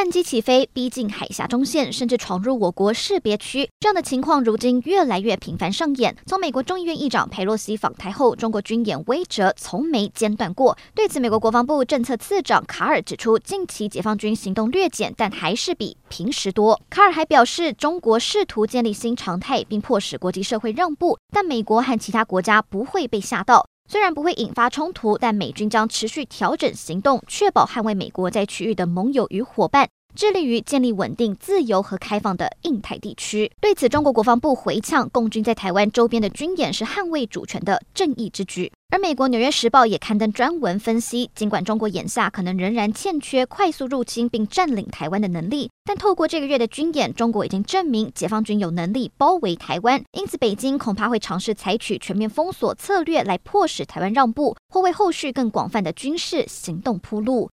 战机起飞，逼近海峡中线，甚至闯入我国识别区，这样的情况如今越来越频繁上演。从美国众议院议长佩洛西访台后，中国军演威慑从没间断过。对此，美国国防部政策次长卡尔指出，近期解放军行动略减，但还是比平时多。卡尔还表示，中国试图建立新常态，并迫使国际社会让步，但美国和其他国家不会被吓到。虽然不会引发冲突，但美军将持续调整行动，确保捍卫美国在区域的盟友与伙伴，致力于建立稳定、自由和开放的印太地区。对此，中国国防部回呛，共军在台湾周边的军演是捍卫主权的正义之举。而美国《纽约时报》也刊登专文分析，尽管中国眼下可能仍然欠缺快速入侵并占领台湾的能力，但透过这个月的军演，中国已经证明解放军有能力包围台湾。因此，北京恐怕会尝试采取全面封锁策略来迫使台湾让步，或为后续更广泛的军事行动铺路。